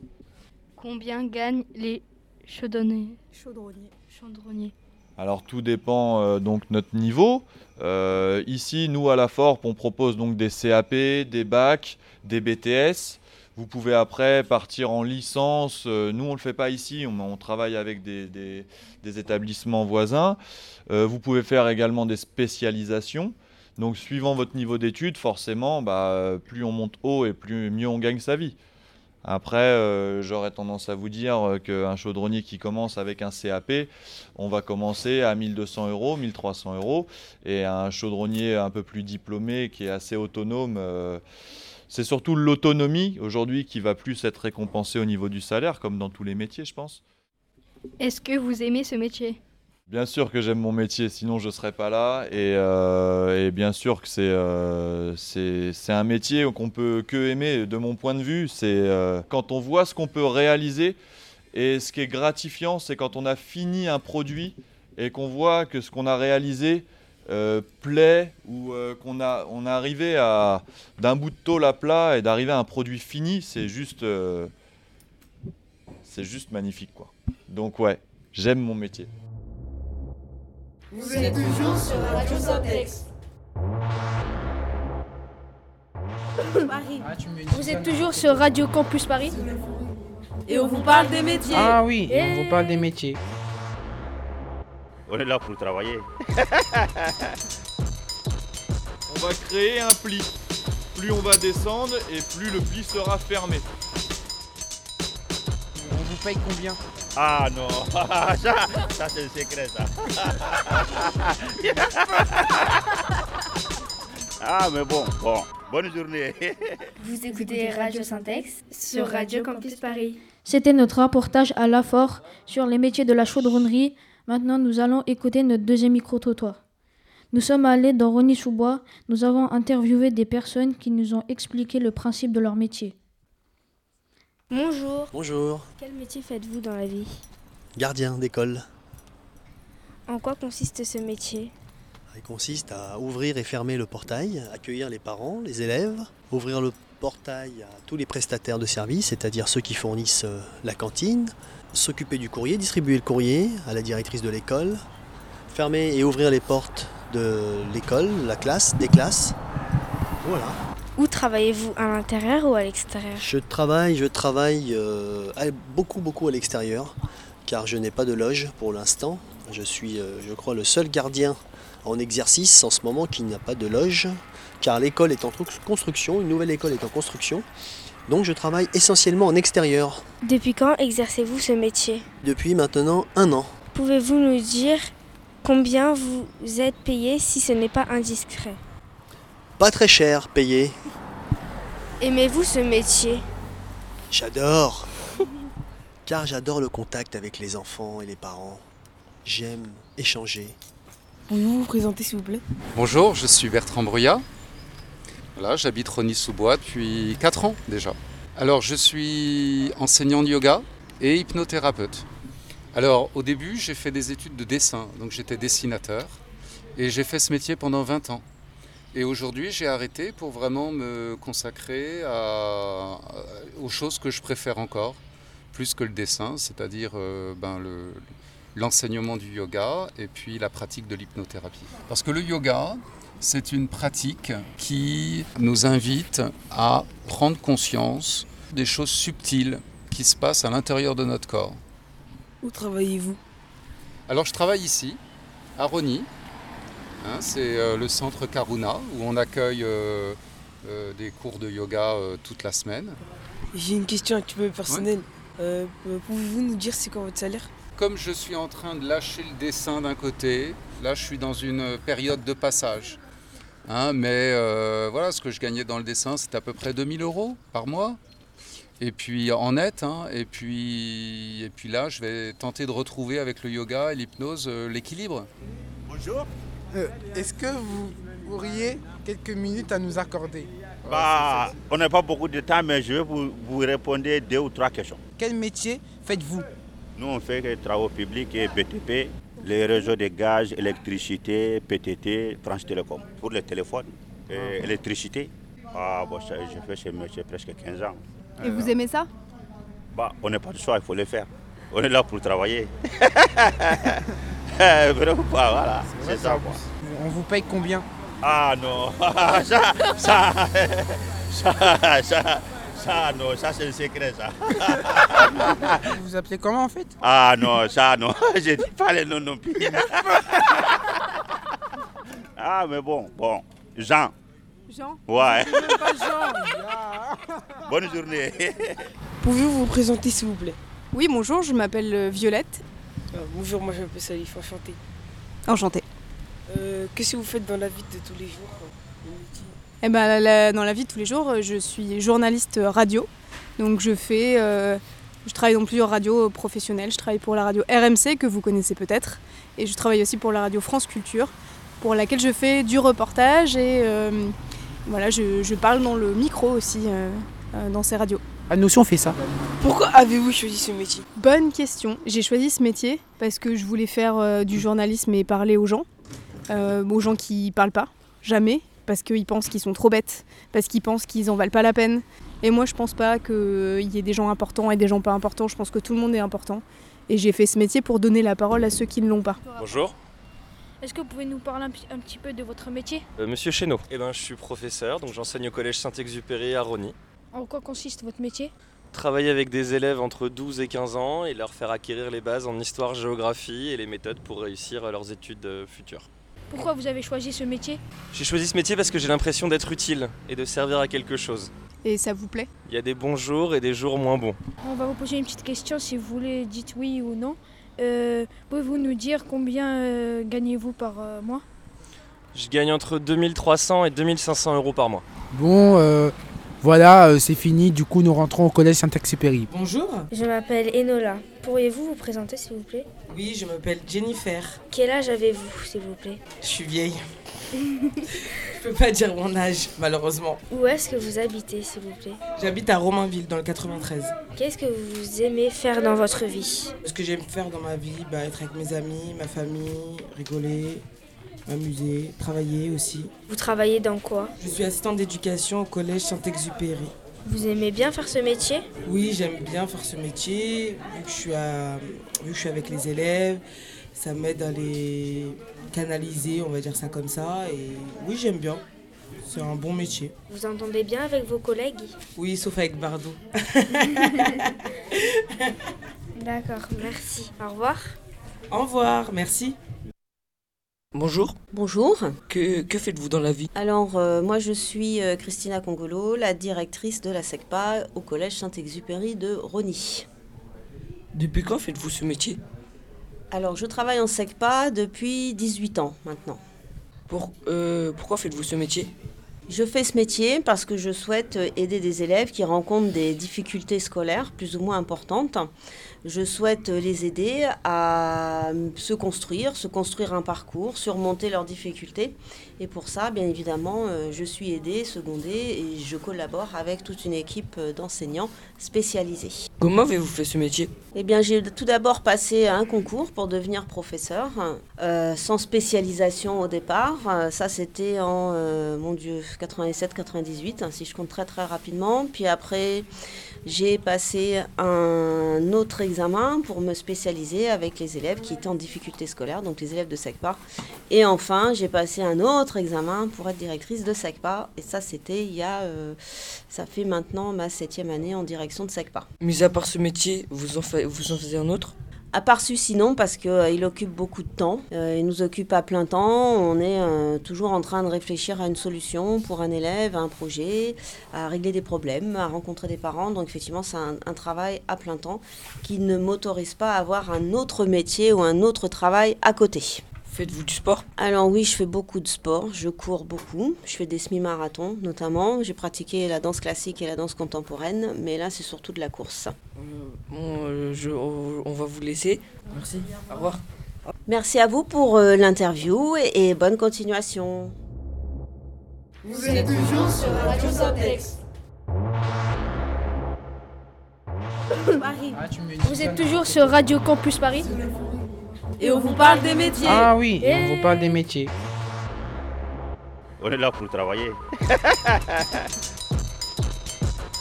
Combien gagnent les Chaudronniers. Chaudronniers. Alors tout dépend euh, donc notre niveau. Euh, ici, nous à la Forp, on propose donc des CAP, des bacs, des BTS. Vous pouvez après partir en licence. Euh, nous, on ne le fait pas ici. On, travaille avec des, établissements voisins. Euh, vous pouvez faire également des spécialisations. Donc, suivant votre niveau d'études, forcément, bah, plus on monte haut et plus mieux on gagne sa vie. Après, euh, j'aurais tendance à vous dire euh, qu'un chaudronnier qui commence avec un CAP, on va commencer à 1200 euros, 1300 euros. Et un chaudronnier un peu plus diplômé, qui est assez autonome, euh, c'est surtout l'autonomie aujourd'hui qui va plus être récompensée au niveau du salaire, comme dans tous les métiers, je pense. Est-ce que vous aimez ce métier? Bien sûr que j'aime mon métier, sinon je ne serais pas là. Et, euh, bien sûr que c'est euh, c'est un métier qu'on peut que aimer de mon point de vue. C'est euh, quand on voit ce qu'on peut réaliser. Et ce qui est gratifiant, c'est quand on a fini un produit et qu'on voit que ce qu'on a réalisé plaît ou qu'on a, arrivé à d'un bout de tôle à plat et d'arriver à un produit fini, c'est juste, juste magnifique quoi. Donc ouais, J'aime mon métier. Vous êtes toujours sur Radio Syntex. Paris. Vous êtes toujours sur Radio Campus Paris Et on vous parle des métiers. Ah oui, et on Eh. vous parle des métiers. On est là pour travailler. On va créer un pli. Plus on va descendre et plus le pli sera fermé. On vous paye combien? Ah non, ça, ça c'est le secret ça. ah mais bon, bon, bonne journée. Vous écoutez Radio Syntex sur Radio Campus Paris. C'était notre reportage à Lafort sur les métiers de la chaudronnerie. Maintenant, nous allons écouter notre deuxième micro-trottoir. Nous sommes allés dans Rony-sous-Bois. Nous avons interviewé des personnes qui nous ont expliqué le principe de leur métier. Bonjour. Bonjour, Quel métier faites-vous dans la vie? Gardien d'école. En quoi consiste ce métier? Il consiste à ouvrir et fermer le portail, accueillir les parents, les élèves, ouvrir le portail à tous les prestataires de services, c'est-à-dire ceux qui fournissent euh, la cantine, s'occuper du courrier, distribuer le courrier à la directrice de l'école, fermer et ouvrir les portes de l'école, la classe, des classes. Voilà. Où travaillez-vous À l'intérieur ou à l'extérieur? Je travaille, je travaille euh, beaucoup, beaucoup à l'extérieur, car je n'ai pas de loge pour l'instant. Je suis, euh, je crois, le seul gardien en exercice en ce moment qui n'a pas de loge, car l'école est en tru- construction, une nouvelle école est en construction. Donc je travaille essentiellement en extérieur Depuis quand exercez-vous ce métier? Depuis maintenant un an. Pouvez-vous nous dire combien vous êtes payé si ce n'est pas indiscret? Pas très cher payé. Aimez-vous ce métier? J'adore. Car j'adore le contact avec les enfants et les parents. J'aime échanger. Pouvez-vous vous présenter s'il vous plaît? Bonjour, je suis Bertrand Bruyat. Voilà, j'habite Rony-sous-Bois depuis 4 ans déjà. Alors, je suis enseignant de yoga et hypnothérapeute. Alors, au début, j'ai fait des études de dessin, donc j'étais dessinateur et j'ai fait ce métier pendant 20 ans. Et aujourd'hui, j'ai arrêté pour vraiment me consacrer à- aux choses que je préfère encore, plus que le dessin, c'est-à-dire euh, ben, le- l'enseignement du yoga et puis la pratique de l'hypnothérapie. Parce que le yoga, c'est une pratique qui nous invite à prendre conscience des choses subtiles qui se passent à l'intérieur de notre corps. Où travaillez-vous? Alors je travaille ici, à Rony. Hein, c'est euh, le centre Karuna où on accueille euh, euh, des cours de yoga euh, toute la semaine. J'ai une question un petit peu personnelle. Pouvez-vous nous dire c'est quoi votre salaire? Comme je suis en train de lâcher le dessin d'un côté, là je suis dans une période de passage. Hein, mais euh, voilà, ce que je gagnais dans le dessin, c'était à peu près 2000 euros par mois. Et puis en net, hein, et, puis, et puis là, je vais tenter de retrouver avec le yoga et l'hypnose euh, l'équilibre. Bonjour. Euh, Est-ce que vous auriez quelques minutes à nous accorder Bah, on n'a pas beaucoup de temps, mais je vais vous, vous répondre deux ou trois questions. Quel métier faites-vous? Nous, on fait des travaux publics et BTP, les réseaux de gaz, électricité, PTT, France Télécom. Pour les téléphones et électricité, ah, bon, ça, je fais ce métier presque 15 ans. Et vous aimez ça? Bah, on n'a pas de choix, il faut le faire. On est là pour travailler. Vraiment pas, voilà. C'est ça, quoi. On vous paye combien? Ah non, ça, ça, ça, ça, ça, non, ça c'est le secret, ça. Vous vous appelez comment en fait? Ah non, ça non, je dis pas les noms non plus. Ah mais bon, bon, Jean. Jean? Ouais. Pas Jean. Bonne journée. Pouvez-vous vous présenter s'il vous plaît? Oui, bonjour, je m'appelle euh, Violette. Ah, Bonjour, moi je m'appelle Salif, enchanté. Enchantée. Euh, Qu'est-ce que vous faites dans la vie de tous les jours Eh ben, la- dans la vie de tous les jours, euh, je suis journaliste euh, radio. Donc je fais, euh, je travaille dans plusieurs radios professionnelles. Je travaille pour la radio RMC que vous connaissez peut-être, et je travaille aussi pour la radio France Culture, pour laquelle je fais du reportage et euh, voilà, je, je parle dans le micro aussi euh, dans ces radios. À nous, si on fait ça. Pourquoi avez-vous choisi ce métier? Bonne question. J'ai choisi ce métier parce que je voulais faire euh, du journalisme et parler aux gens, euh, aux gens qui parlent pas, jamais, parce qu'ils pensent qu'ils sont trop bêtes, parce qu'ils pensent qu'ils en valent pas la peine. Et moi, je pense pas qu'il y ait des gens importants et des gens pas importants. Je pense que tout le monde est important. Et j'ai fait ce métier pour donner la parole à ceux qui ne l'ont pas. Bonjour, Est-ce que vous pouvez nous parler un, petit peu de votre métier? Euh, Monsieur Chéneau. Eh ben, je suis professeur, donc j'enseigne au collège Saint-Exupéry à Rony. En quoi consiste votre métier? Travailler avec des élèves entre 12 et 15 ans et leur faire acquérir les bases en histoire, géographie et les méthodes pour réussir leurs études euh, futures. Pourquoi vous avez choisi ce métier? J'ai choisi ce métier parce que j'ai l'impression d'être utile et de servir à quelque chose. Et ça vous plaît? Il y a des bons jours et des jours moins bons. On va vous poser une petite question, si vous voulez, dites oui ou non. Euh, Pouvez-vous nous dire combien euh, gagnez-vous par euh, mois? Je gagne entre 2300 et 2500 euros par mois. Bon, euh, voilà, euh, c'est fini. Du coup, nous rentrons au collège Saint-Exupéry. Bonjour. Je m'appelle Enola. Pourriez-vous vous présenter s'il vous plaît? Oui, je m'appelle Jennifer. Quel âge avez-vous s'il vous plaît? Je suis vieille. je peux pas dire mon âge, malheureusement. Où est-ce que vous habitez s'il vous plaît? J'habite à Romainville, dans le 93. Qu'est-ce que vous aimez faire dans votre vie? Ce que j'aime faire dans ma vie, bah, être avec mes amis, ma famille, rigoler, m'amuser, travailler aussi. Vous travaillez dans quoi Je suis assistante d'éducation au collège Saint-Exupéry. Vous aimez bien faire ce métier Oui, j'aime bien faire ce métier, vu que je suis, à- vu que je suis avec les élèves, ça m'aide à les canaliser, on va dire ça comme ça, et oui, j'aime bien. C'est un bon métier. Vous entendez bien avec vos collègues Oui, sauf avec Bardot. D'accord, merci. Au revoir. Au revoir, merci. Bonjour. Bonjour. Que, que faites-vous dans la vie? Alors, euh, moi, je suis euh, Christina Congolo, la directrice de la SECPA au Collège Saint-Exupéry de Rony. Depuis quand faites-vous ce métier? Alors, je travaille en SECPA depuis 18 ans maintenant. Pour, euh, Pourquoi faites-vous ce métier? Je fais ce métier parce que je souhaite aider des élèves qui rencontrent des difficultés scolaires plus ou moins importantes. Je souhaite les aider à se construire, se construire un parcours, surmonter leurs difficultés. Et pour ça, bien évidemment, euh, je suis aidée, secondée et je collabore avec toute une équipe euh, d'enseignants spécialisés. Comment avez-vous fait ce métier? Eh bien, j'ai tout d'abord passé un concours pour devenir professeur, euh, sans spécialisation au départ. Ça, c'était en, euh, mon Dieu, 97-98, hein, si je compte très très rapidement. Puis après, j'ai passé un autre examen pour me spécialiser avec les élèves qui étaient en difficulté scolaire, donc les élèves de SECPA. Et enfin, j'ai passé un autre examen pour être directrice de SECPA. Et ça, c'était il y a, euh, ça fait maintenant ma septième année en direction de SECPA. Mis à part ce métier, vous en, fa- vous en faisiez un autre? À part celui-ci, non, parce qu'il occupe beaucoup de temps. Euh, il nous occupe à plein temps. On est euh, toujours en train de réfléchir à une solution pour un élève, à un projet, à régler des problèmes, à rencontrer des parents. Donc effectivement, c'est un, un travail à plein temps qui ne m'autorise pas à avoir un autre métier ou un autre travail à côté. Faites-vous du sport? Alors oui, je fais beaucoup de sport, je cours beaucoup, je fais des semi-marathons notamment, j'ai pratiqué la danse classique et la danse contemporaine, mais là c'est surtout de la course. Bon, euh, je- on va vous laisser. Merci. Au revoir. Merci à vous pour euh, l'interview et, et bonne continuation. Vous êtes toujours sur Radio Syntex. Paris. Vous êtes toujours sur Radio Campus Paris? Et on vous parle des métiers. Ah oui, et on vous parle des métiers. On est là pour travailler.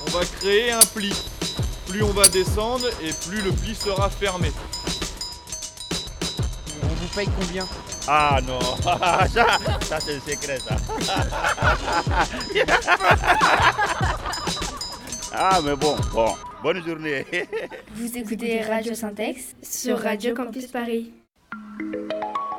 On va créer un pli. Plus on va descendre et plus le pli sera fermé. On vous paye combien? Ah non, ça, ça c'est le secret ça. ah mais bon, bon, bonne journée. Vous écoutez Radio Syntex sur Radio Campus Paris. Vous êtes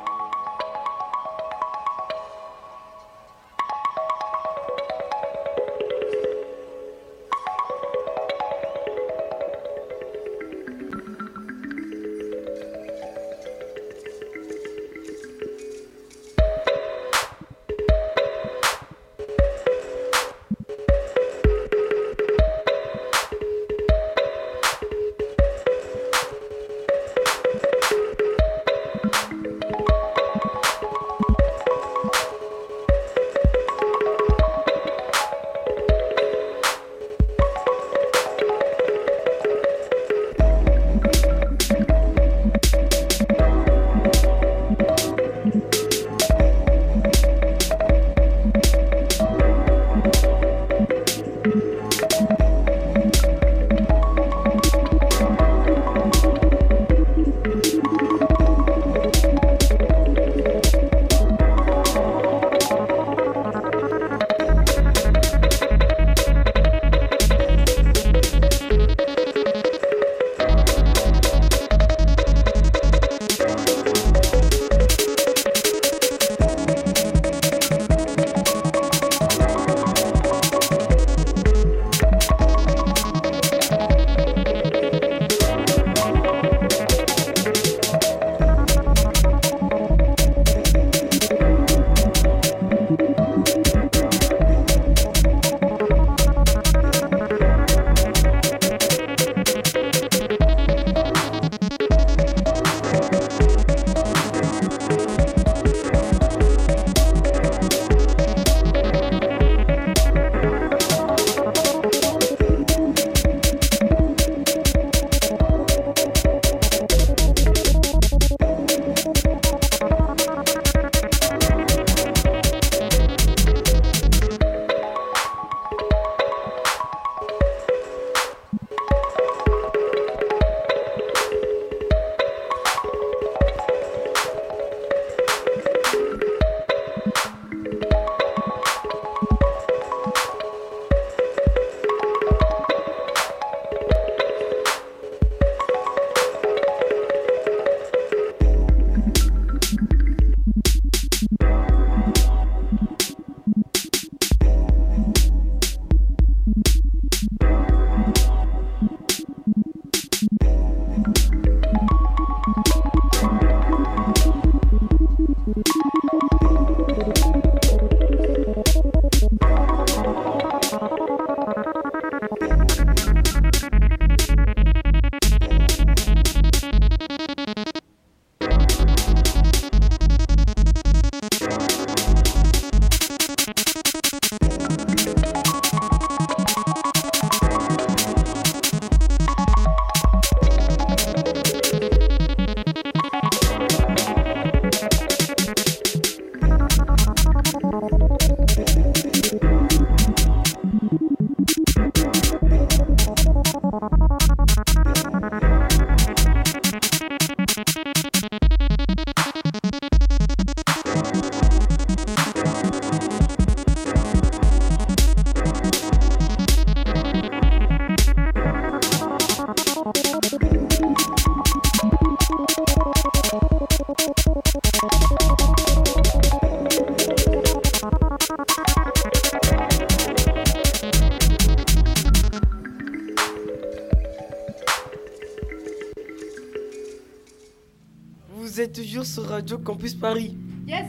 toujours sur Radio Campus Paris. Yes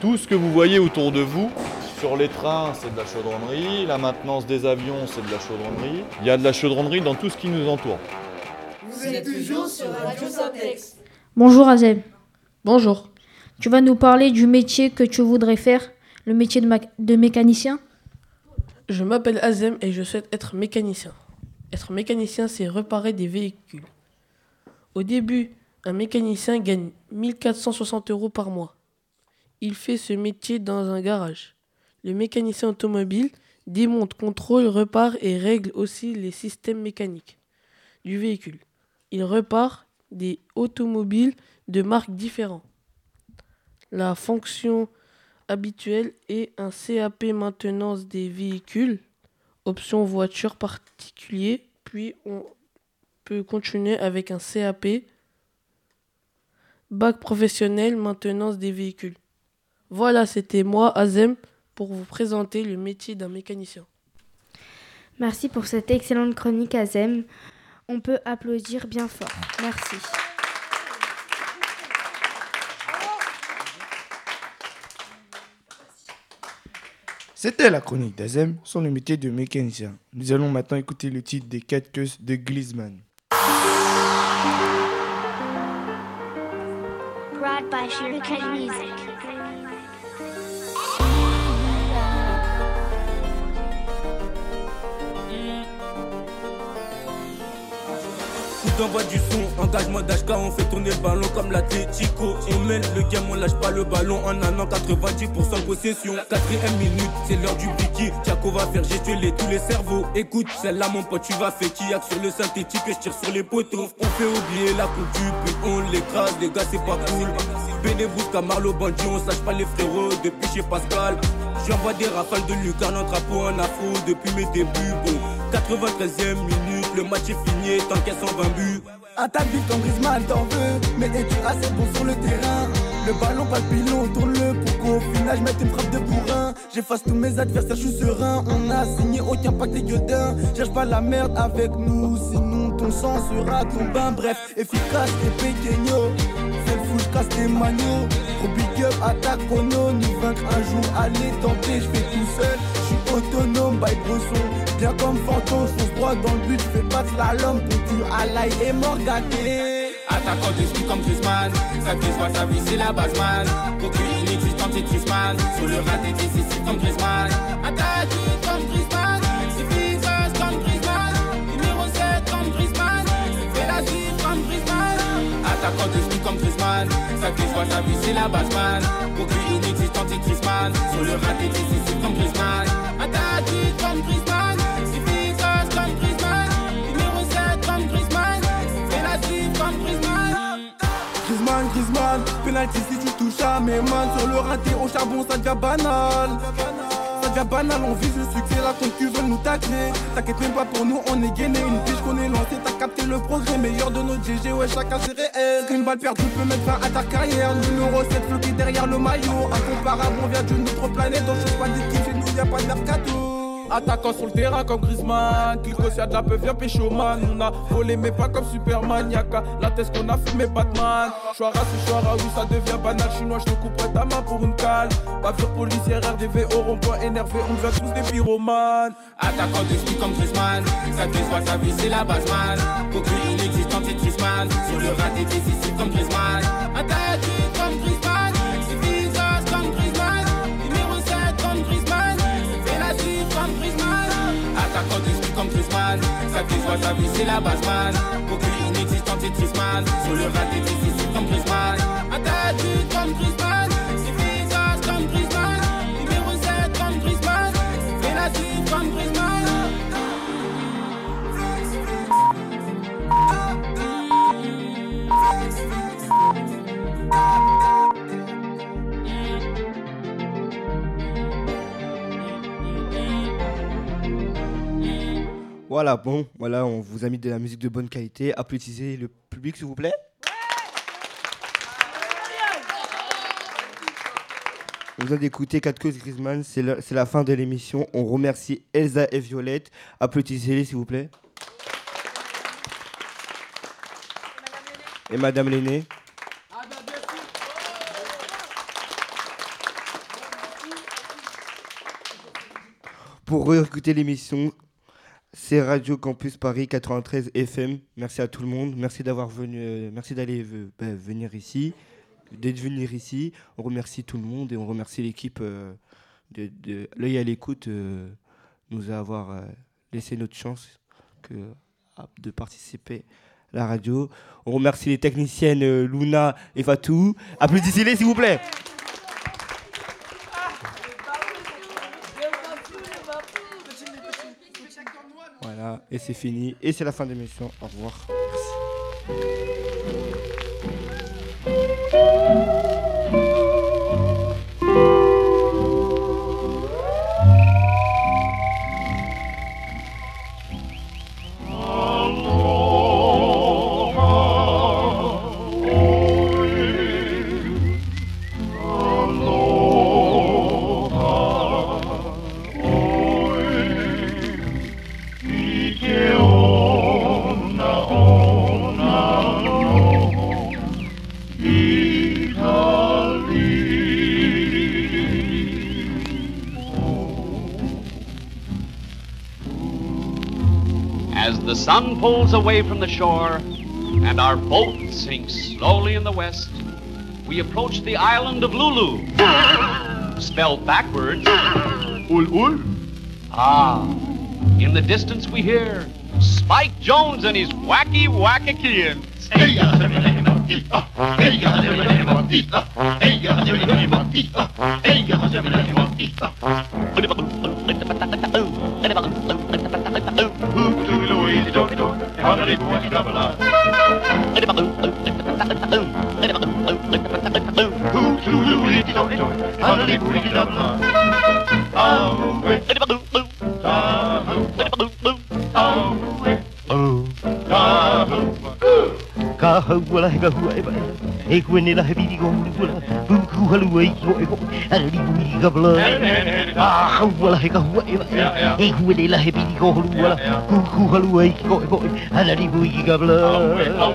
Tout ce que vous voyez autour de vous, sur les trains, c'est de la chaudronnerie, la maintenance des avions, c'est de la chaudronnerie. Il y a de la chaudronnerie dans tout ce qui nous entoure. Vous êtes toujours sur Radio Syntex. Bonjour Azem. Bonjour. Tu vas nous parler du métier que tu voudrais faire, le métier de, ma- de mécanicien? Je m'appelle Azem et je souhaite être mécanicien. Être mécanicien, c'est réparer des véhicules. Au début, un mécanicien gagne 1460 euros par mois. Il fait ce métier dans un garage. Le mécanicien automobile démonte, contrôle, répare et règle aussi les systèmes mécaniques du véhicule. Il repart des automobiles de marques différentes. La fonction habituelle est un CAP maintenance des véhicules, option voiture particulier, puis on peut continuer avec un CAP bac professionnel maintenance des véhicules. Voilà, c'était moi, Azem, pour vous présenter le métier d'un mécanicien. Merci pour cette excellente chronique, Azem. On peut applaudir bien fort. Merci. C'était la chronique d'Azem le métier de mécanicien. Nous allons maintenant écouter le titre des 4 queues de Music. Tout envoie du son, engagement d'HK, on fait tourner le ballon comme l'Atletico. On mène le game, on lâche pas le ballon en an, 90% possession. Quatrième minute, c'est l'heure du biki. Tiago va faire gestuer tous les cerveaux. Écoute, celle-là, mon pote, tu vas faire kiak sur le synthétique et je tire sur les poteaux. On fait oublier la culture, puis on l'écrase, les gars, c'est pas cool. Bénévous comme Marlo Bandit, on sache pas les frérots depuis chez Pascal. J'envoie des rafales de lucarne en drapeau en afro depuis mes débuts. Bon, 93ème minute, le match est fini, t'encaisses 120 buts. Attaque vite comme Griezmann, t'en veux, mais es-tu assez bon sur le terrain? Le ballon pas le pilon, tourne-le pour qu'au final je mette une frappe de bourrin. J'efface tous mes adversaires, je suis serein. On a signé aucun pacte des gueudins. Cherche pas la merde avec nous, sinon ton sang sera ton bain. Bref, efficace et pequeño. Fais le fou, casse tes manos. Trop big up, attaque chrono. Nous vaincre un jour, allez tenter, je fais tout seul. Autonome, by Bresson. Bien comme fantôme, fonce droit dans le but, fais pas de slalom. Pour tu à l'ail et morgaté. Attaquant de ski comme Griezmann. Vie soit sa vie c'est la base man. Aucune inexistante c'est Griezmann. Sur le raté décisif comme Griezmann. Attaque comme Griezmann. Efficace comme Griezmann. Numéro 7 comme Griezmann. Fais la suite comme Griezmann. Attaquant de ski comme Griezmann. Vie soit sa vie c'est la base man. Aucune inexistante c'est Griezmann. Sur le raté décisif comme Griezmann penalty si tu touches à mes mains. Sur le raté au charbon ça devient banal. Ça devient banal, on vise le succès. Là quand tu veux nous tacler. T'inquiète même pas pour nous, on est gainé. Une biche qu'on est lancé, t'as capté le progrès. Meilleur de notre GG, ouais chacun c'est réel Une balle perdue peut mettre fin à ta carrière. Numéro 7 floqué derrière le maillot. Incomparable, on vient d'une autre planète. On change pas d'équipe, chez nous y'a pas de mercato Attaquant sur le terrain comme Griezmann. Clico a de la peur, viens pécho man. On a volé mais pas comme Superman Y'a la tête qu'on a fumé Batman. Chouara c'est Chouara, oui ça devient banal. Chinois je te couperai ta main pour une cale. Bavure policière, RDV au rond-point énervé On devient tous des pyromanes. Attaquant de ski comme Griezmann. Vie soit sa vie c'est la base man. Aucune inexistante c'est Griezmann. Sur le raté décisif comme Griezmann. Attaque Vie soit sa vie c'est la base man Aucune inexistante c'est Griezmann Sur le raté décisif comme Griezmann. Attaque Voilà, bon, voilà, on vous a mis de la musique de bonne qualité. Applaudissez le public, s'il vous plaît. On vient d'écouter 4 causes Griezmann, c'est la, la fin de l'émission. On remercie Elsa et Violette. Applaudissez-les, s'il vous plaît. Et Madame Lenné. Pour réécouter l'émission, c'est Radio Campus Paris 93 FM. Merci à tout le monde. Merci d'avoir venu. euh, merci d'aller euh, bah, venir ici, d'être venir ici. On remercie tout le monde et on remercie l'équipe euh, de, l'œil à l'écoute, nous avoir laissé notre chance à- de participer à la radio. On remercie les techniciennes Luna et Fatou. Applaudissez-les s'il vous plaît. Voilà, et c'est fini. Et c'est la fin de l'émission. Au revoir. As pulls away from the shore and our boat sinks slowly in the west, we approach the island of Lulu. Spelled backwards, Ul Ul. Ah, in the distance we hear Spike Jones and his wacky wackakians. Ka Hallelujah, hallelujah. Oh, hallelujah, hallelujah. Oh, hallelujah, hallelujah. Oh, hallelujah, hallelujah. Kahau hallelujah, hallelujah. hua hallelujah, hallelujah. E hallelujah, hallelujah. he hallelujah, hallelujah. ni hallelujah, hallelujah. halua hallelujah, hallelujah. eko. hallelujah, hallelujah. i hallelujah, hallelujah. Ah, hua lah, kau hua ya. Eh, hua ni lah, happy ni kau hua lah. Ku ku halu ai, kau kau. Ada di bui gabla. Kau kau.